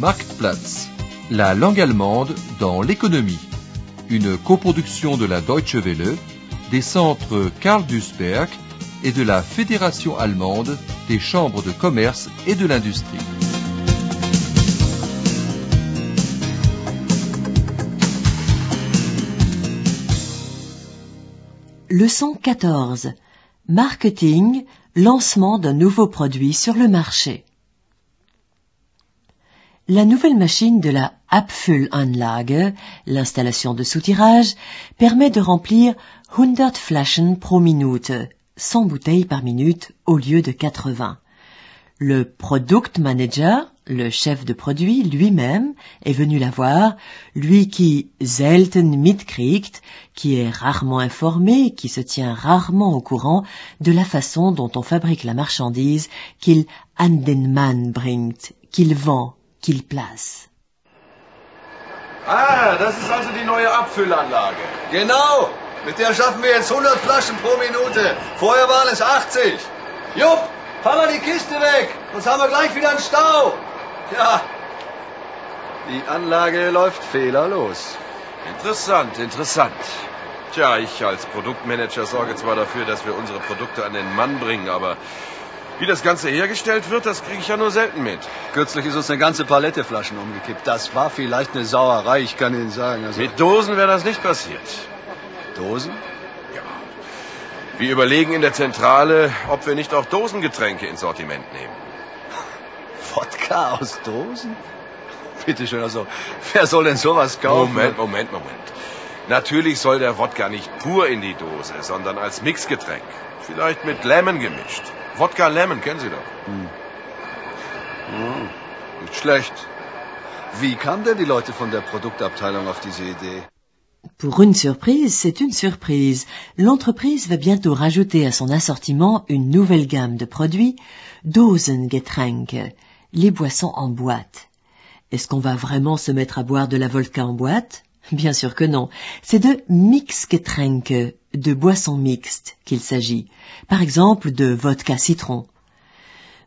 Marktplatz, la langue allemande dans l'économie. Une coproduction de la Deutsche Welle, des centres Karl Duisberg et de la Fédération allemande des chambres de commerce et de l'industrie. Leçon 14. Marketing, lancement d'un nouveau produit sur le marché. La nouvelle machine de la Abfüllanlage, l'installation de soutirage, permet de remplir 100 Flaschen pro Minute, 100 bouteilles par minute au lieu de 80. Le Product Manager, le chef de produit lui-même, est venu la voir, lui qui selten mitkriegt, qui est rarement informé, qui se tient rarement au courant de la façon dont on fabrique la marchandise qu'il an den Mann bringt, qu'il vend, qu'il place. Ah, das ist also die neue Abfüllanlage. Genau, mit der schaffen wir jetzt 100 Flaschen pro Minute. Vorher waren es 80. Jupp, fahr mal die Kiste weg, sonst haben wir gleich wieder einen Stau. Ja, die Anlage läuft fehlerlos. Interessant, interessant. Tja, ich als Produktmanager sorge zwar dafür, dass wir unsere Produkte an den Mann bringen, aber wie das Ganze hergestellt wird, das kriege ich ja nur selten mit. Kürzlich ist uns eine ganze Palette Flaschen umgekippt. Das war vielleicht eine Sauerei, ich kann Ihnen sagen. Also Mit Dosen wäre das nicht passiert. Dosen? Ja. Wir überlegen in der Zentrale, ob wir nicht auch Dosengetränke ins Sortiment nehmen. Wodka aus Dosen? Bitte schön, also, wer soll denn sowas kaufen? Moment, Moment, Moment. Natürlich soll der Wodka nicht pur in die Dose, sondern als Mixgetränk. Vielleicht mit Lemon gemischt. Wodka Lemon, kennen Sie doch. Hm, nicht schlecht. Wie kamen denn die Leute von der Produktabteilung auf diese Idee? Pour une surprise, c'est une surprise. L'entreprise va bientôt rajouter à son assortiment une nouvelle gamme de produits, Dosengetränke, les boissons en boîte. Est-ce qu'on va vraiment se mettre à boire de la vodka en boîte? Bien sûr que non. C'est de Mixgetränke, de boissons mixtes qu'il s'agit. Par exemple, de vodka citron.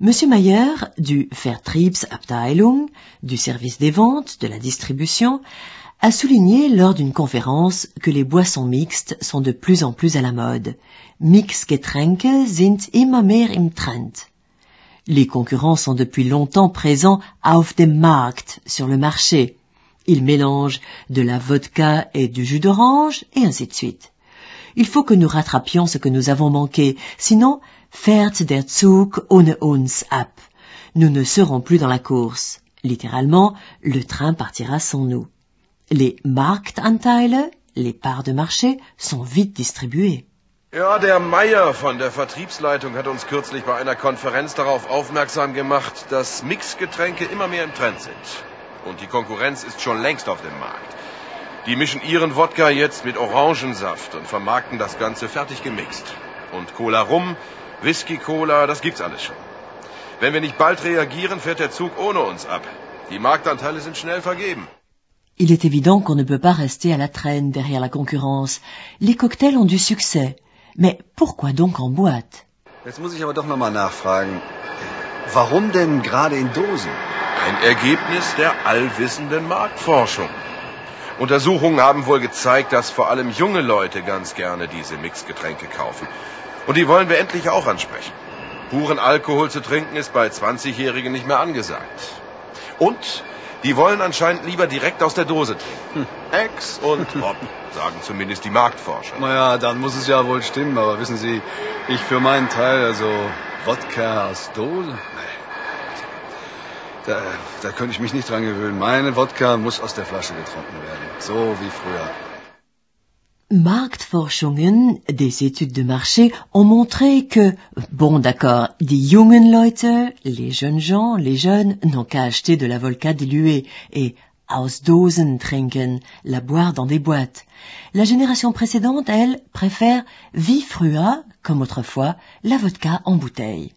Monsieur Mayer, du Vertriebsabteilung, du service des ventes, de la distribution, a souligné lors d'une conférence que les boissons mixtes sont de plus en plus à la mode. Mixgetränke sind immer mehr im Trend. Les concurrents sont depuis longtemps présents auf dem Markt, sur le marché. Ils mélangent de la vodka et du jus d'orange, et ainsi de suite. Il faut que nous rattrapions ce que nous avons manqué, sinon fährt der Zug ohne uns ab. Nous ne serons plus dans la course. Littéralement, le train partira sans nous. Les Marktanteile, les parts de marché, sont vite distribuées. Ja, der Meier von der Vertriebsleitung hat uns kürzlich bei einer Konferenz darauf aufmerksam gemacht, dass Mixgetränke immer mehr im Trend sind. Und die Konkurrenz ist schon längst auf dem Markt. Die mischen ihren Wodka jetzt mit Orangensaft und vermarkten das Ganze fertig gemixt. Und Cola Rum, Whisky Cola, das gibt's alles schon. Wenn wir nicht bald reagieren, fährt der Zug ohne uns ab. Die Marktanteile sind schnell vergeben. Il est évident qu'on ne peut pas rester à la traîne derrière la concurrence. Les cocktails ont du succès. Mais pourquoi donc en boîte Jetzt muss ich aber doch nochmal nachfragen. Warum denn gerade in Dosen? Ein Ergebnis der allwissenden Marktforschung. Untersuchungen haben wohl gezeigt, dass vor allem junge Leute ganz gerne diese Mixgetränke kaufen. Und die wollen wir endlich auch ansprechen. Puren Alkohol zu trinken ist bei 20-Jährigen nicht mehr angesagt. Und die wollen anscheinend lieber direkt aus der Dose trinken. Ex und Hop, sagen zumindest die Marktforscher. Naja, dann muss es ja wohl stimmen, aber wissen Sie, ich für meinen Teil, also Wodka aus Dose? Nee. Da, da könnte ich mich nicht dran gewöhnen. Meine Wodka muss aus der Flasche getrunken werden. So wie früher. Marktforschungen, des études de marché, ont montré que, bon d'accord, die jungen Leute, les jeunes gens, les jeunes, n'ont qu'à acheter de la vodka diluée et aus Dosen trinken, la boire dans des boîtes. La génération précédente, elle, préfère wie früher, comme autrefois, la vodka en bouteille.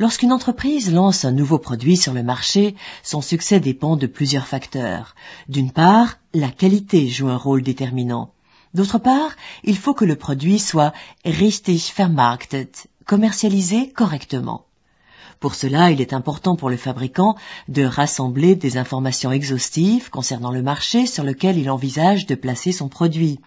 Lorsqu'une entreprise lance un nouveau produit sur le marché, son succès dépend de plusieurs facteurs. D'une part, la qualité joue un rôle déterminant. D'autre part, il faut que le produit soit richtig vermarktet, commercialisé correctement. Pour cela, il est important pour le fabricant de rassembler des informations exhaustives concernant le marché sur lequel il envisage de placer son produit.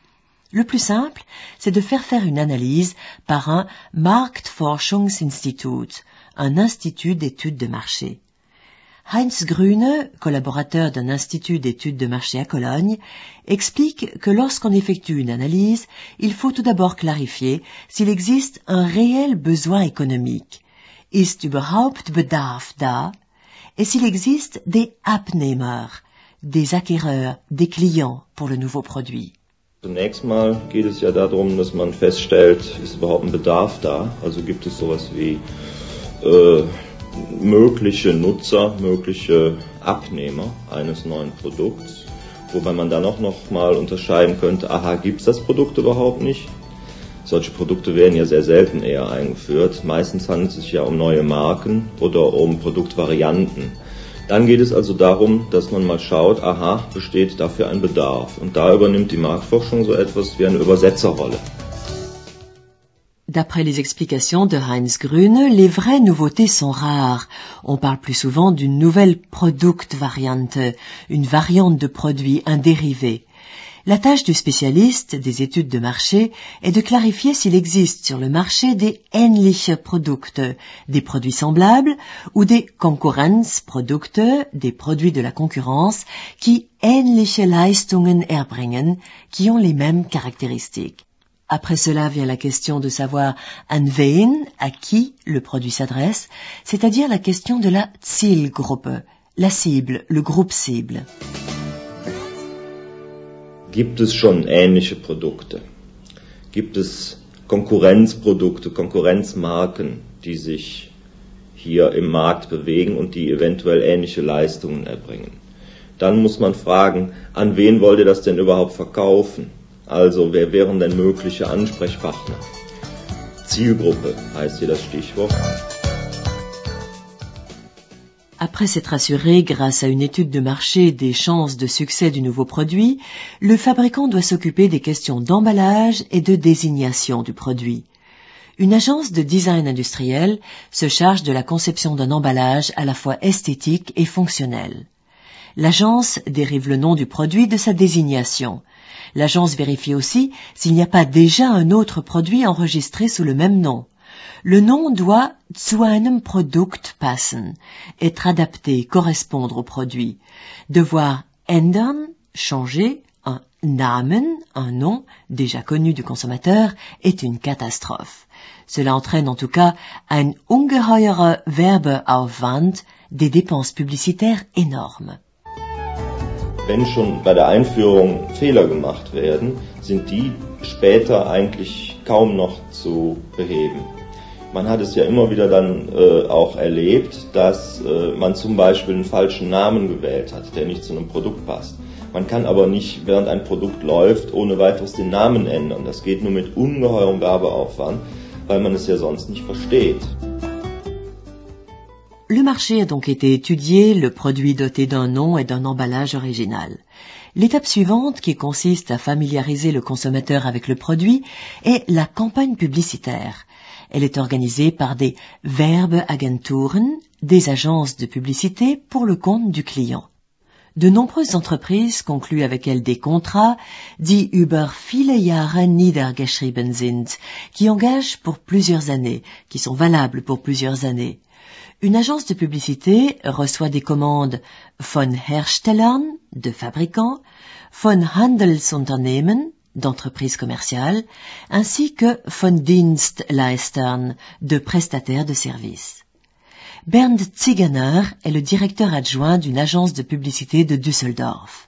Le plus simple, c'est de faire faire une analyse par un Marktforschungsinstitut, un institut d'études de marché. Heinz Grüne, collaborateur d'un institut d'études de marché à Cologne, explique que lorsqu'on effectue une analyse, il faut tout d'abord clarifier s'il existe un réel besoin économique. Ist überhaupt Bedarf da? Et s'il existe des Abnehmer, des acquéreurs, des clients pour le nouveau produit. Zunächst mal geht es ja darum, dass man feststellt, ist überhaupt ein Bedarf da? Also gibt es sowas wie äh, mögliche Nutzer, mögliche Abnehmer eines neuen Produkts, wobei man dann auch noch mal unterscheiden könnte, aha, gibt es das Produkt überhaupt nicht? Solche Produkte werden ja sehr selten eher eingeführt. Meistens handelt es sich ja um neue Marken oder um Produktvarianten. Dann geht es also darum, dass man mal schaut, aha, besteht dafür ein Bedarf. Und da übernimmt die Marktforschung so etwas wie eine Übersetzerrolle. D'après les explications de Heinz Grüne, les vraies nouveautés sont rares. On parle plus souvent d'une nouvelle Produktvariante, une variante de produit, un dérivé. La tâche du spécialiste des études de marché est de clarifier s'il existe sur le marché des ähnliche Produkte, des produits semblables, ou des Konkurrenzprodukte, des produits de la concurrence, qui ähnliche Leistungen erbringen, qui ont les mêmes caractéristiques. Après cela vient la question de savoir an wen, à qui le produit s'adresse, c'est-à-dire la question de la Zielgruppe, la cible, le groupe cible. Gibt es schon ähnliche Produkte? Gibt es Konkurrenzprodukte, Konkurrenzmarken, die sich hier im Markt bewegen und die eventuell ähnliche Leistungen erbringen? Dann muss man fragen, an wen wollt ihr das denn überhaupt verkaufen? Also. Après s'être assuré, grâce à une étude de marché, des chances de succès du nouveau produit, le fabricant doit s'occuper des questions d'emballage et de désignation du produit. Une agence de design industriel se charge de la conception d'un emballage à la fois esthétique et fonctionnel. L'agence dérive le nom du produit de sa désignation. L'agence vérifie aussi s'il n'y a pas déjà un autre produit enregistré sous le même nom. Le nom doit zu einem Produkt passen, être adapté, correspondre au produit. Devoir ändern, changer, un Namen, un nom déjà connu du consommateur, est une catastrophe. Cela entraîne en tout cas un ungeheure Werbeaufwand, des dépenses publicitaires énormes. Wenn schon bei der Einführung Fehler gemacht werden, sind die später eigentlich kaum noch zu beheben. Man hat es ja immer wieder dann äh, auch erlebt, dass äh, man zum Beispiel einen falschen Namen gewählt hat, der nicht zu einem Produkt passt. Man kann aber nicht, während ein Produkt läuft, ohne weiteres den Namen ändern. Das geht nur mit ungeheurem Werbeaufwand, weil man es ja sonst nicht versteht. Le marché a donc été étudié, le produit doté d'un nom et d'un emballage original. L'étape suivante, qui consiste à familiariser le consommateur avec le produit, est la campagne publicitaire. Elle est organisée par des Werbeagenturen, des agences de publicité pour le compte du client. De nombreuses entreprises concluent avec elles des contrats, die über viele Jahre niedergeschrieben sind, qui engagent pour plusieurs années, qui sont valables pour plusieurs années. Une agence de publicité reçoit des commandes von Herstellern, de fabricants, von Handelsunternehmen, d'entreprises commerciales, ainsi que von Dienstleistern, de prestataires de services. Bernd Zigener est le directeur adjoint d'une agence de publicité de Düsseldorf.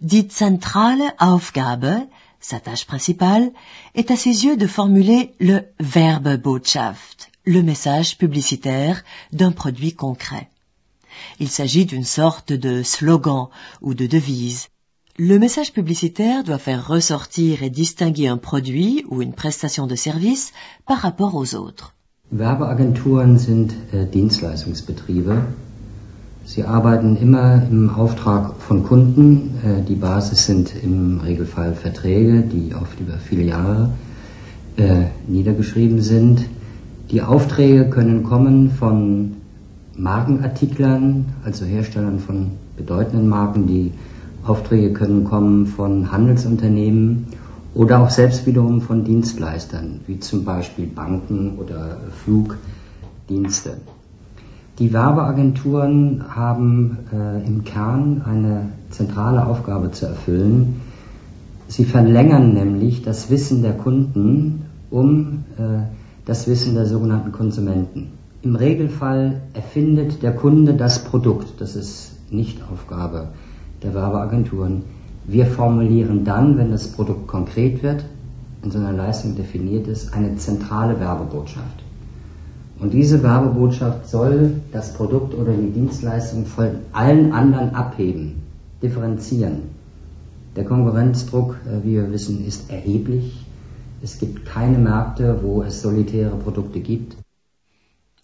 Die zentrale Aufgabe, sa tâche principale, est à ses yeux de formuler le Werbebotschaft, le message publicitaire d'un produit concret. Il s'agit d'une sorte de slogan ou de devise. Le message publicitaire doit faire ressortir et distinguer un produit ou une prestation de service par rapport aux autres. Werbeagenturen sind äh, Dienstleistungsbetriebe. Sie arbeiten immer im Auftrag von Kunden. Äh, die Basis sind im Regelfall Verträge, die oft über viele Jahre äh, niedergeschrieben sind. Die Aufträge können kommen von Markenartiklern, also Herstellern von bedeutenden Marken. Die Aufträge können kommen von Handelsunternehmen oder auch selbst wiederum von Dienstleistern, wie zum Beispiel Banken oder Flugdienste. Die Werbeagenturen haben äh, im Kern eine zentrale Aufgabe zu erfüllen. Sie verlängern nämlich das Wissen der Kunden um äh, das Wissen der sogenannten Konsumenten. Im Regelfall erfindet der Kunde das Produkt. Das ist nicht Aufgabe der Werbeagenturen. Wir formulieren dann, wenn das Produkt konkret wird, in so einer Leistung definiert ist, eine zentrale Werbebotschaft. Und diese Werbebotschaft soll das Produkt oder die Dienstleistung von allen anderen abheben, differenzieren. Der Konkurrenzdruck, äh, wie wir wissen, ist erheblich.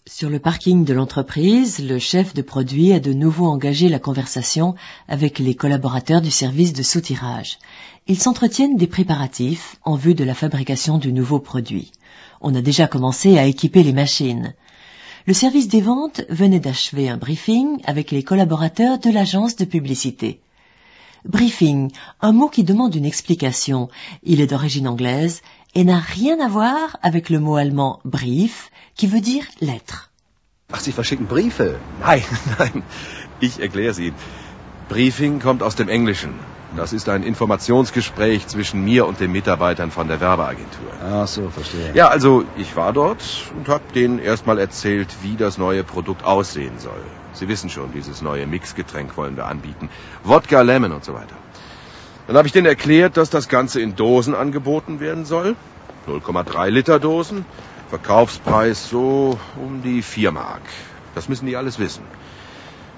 Sur le parking de l'entreprise, le chef de produit a de nouveau engagé la conversation avec les collaborateurs du service de soutirage. Ils s'entretiennent des préparatifs en vue de la fabrication du nouveau produit. On a déjà commencé à équiper les machines. Le service des ventes venait d'achever un briefing avec les collaborateurs de l'agence de publicité. Briefing, un mot qui demande une explication. Il est d'origine anglaise et n'a rien à voir avec le mot allemand brief, qui veut dire lettre. Ach, Sie verschicken Briefe? Nein, nein, ich erkläre Sie. Briefing kommt aus dem Englischen. Das ist ein Informationsgespräch zwischen mir und den Mitarbeitern von der Werbeagentur. Ach so, verstehe. Ja, also ich war dort und habe denen erstmal erzählt, wie das neue Produkt aussehen soll. Sie wissen schon, dieses neue Mixgetränk wollen wir anbieten. Wodka, Lemon und so weiter. Dann habe ich denen erklärt, dass das Ganze in Dosen angeboten werden soll. 0,3 Liter Dosen. Verkaufspreis so um die 4 Mark. Das müssen die alles wissen.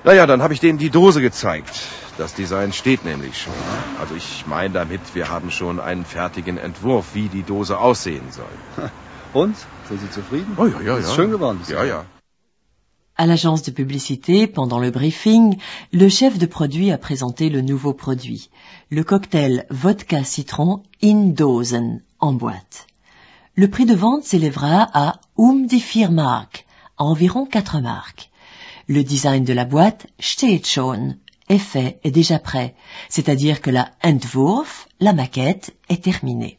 Naja, dann habe ich denen die Dose gezeigt. Das Design steht nämlich schon. Also ich meine damit, wir haben schon einen fertigen Entwurf, wie die Dose aussehen soll. Und? Sind Sie zufrieden? Oh ja, ja, Ist ja. schön geworden. Ja, ja. À l'agence de publicité, pendant le briefing, le chef de produit a présenté le nouveau produit, le cocktail vodka citron in Dosen, en boîte. Le prix de vente s'élèvera à um die vier Mark, à environ 4 marques. Le design de la boîte steht schon, est déjà prêt, c'est-à-dire que la Entwurf, la maquette, est terminée.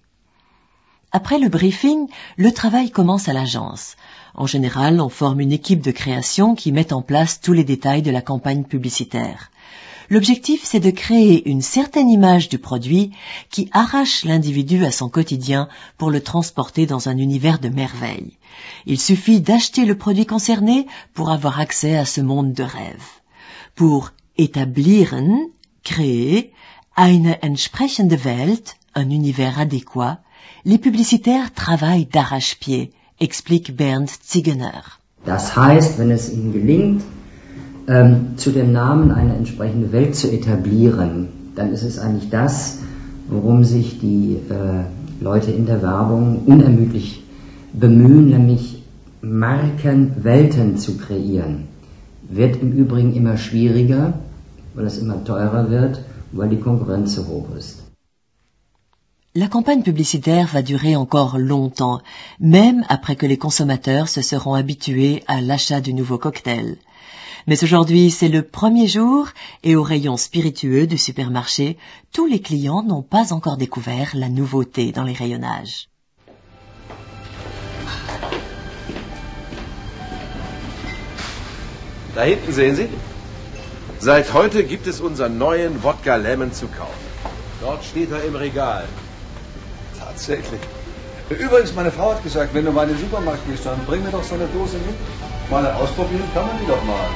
Après le briefing, le travail commence à l'agence. En général, on forme une équipe de création qui met en place tous les détails de la campagne publicitaire. L'objectif, c'est de créer une certaine image du produit qui arrache l'individu à son quotidien pour le transporter dans un univers de merveilles. Il suffit d'acheter le produit concerné pour avoir accès à ce monde de rêve. Pour établiren, créer, eine entsprechende Welt, un univers adéquat, les publicitaires travaillent d'arrache-pied, explique Bernd Ziegener. Das heißt, wenn es ihnen gelingt, ähm, zu dem Namen eine entsprechende Welt zu etablieren, dann ist es eigentlich das, worum sich die äh, Leute in der Werbung unermüdlich bemühen, nämlich Markenwelten zu kreieren. Wird im Übrigen immer schwieriger, weil es immer teurer wird, weil die Konkurrenz so hoch ist. La campagne publicitaire va durer encore longtemps, même après que les consommateurs se seront habitués à l'achat du nouveau cocktail. Mais aujourd'hui, c'est le premier jour et au rayon spiritueux du supermarché, tous les clients n'ont pas encore découvert la nouveauté dans les rayonnages. Sehen Sie. Seit heute gibt es neuen Lemon zu kaufen. Dort steht er im Regal. Tatsächlich. Übrigens, meine Frau hat gesagt, wenn du mal in den Supermarkt gehst, dann bring mir doch so eine Dose mit. Mal ausprobieren kann man die doch mal.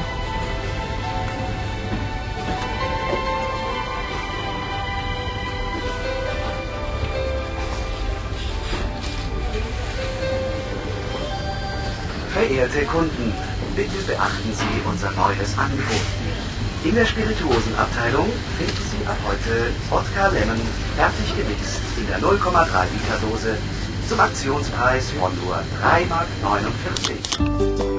Verehrte Kunden, bitte beachten Sie unser neues Angebot. In der Spirituosenabteilung finden Sie ab heute Wodka Lemon fertig gemixt in der 0,3 Liter Dose zum Aktionspreis von nur 3,49 Mark.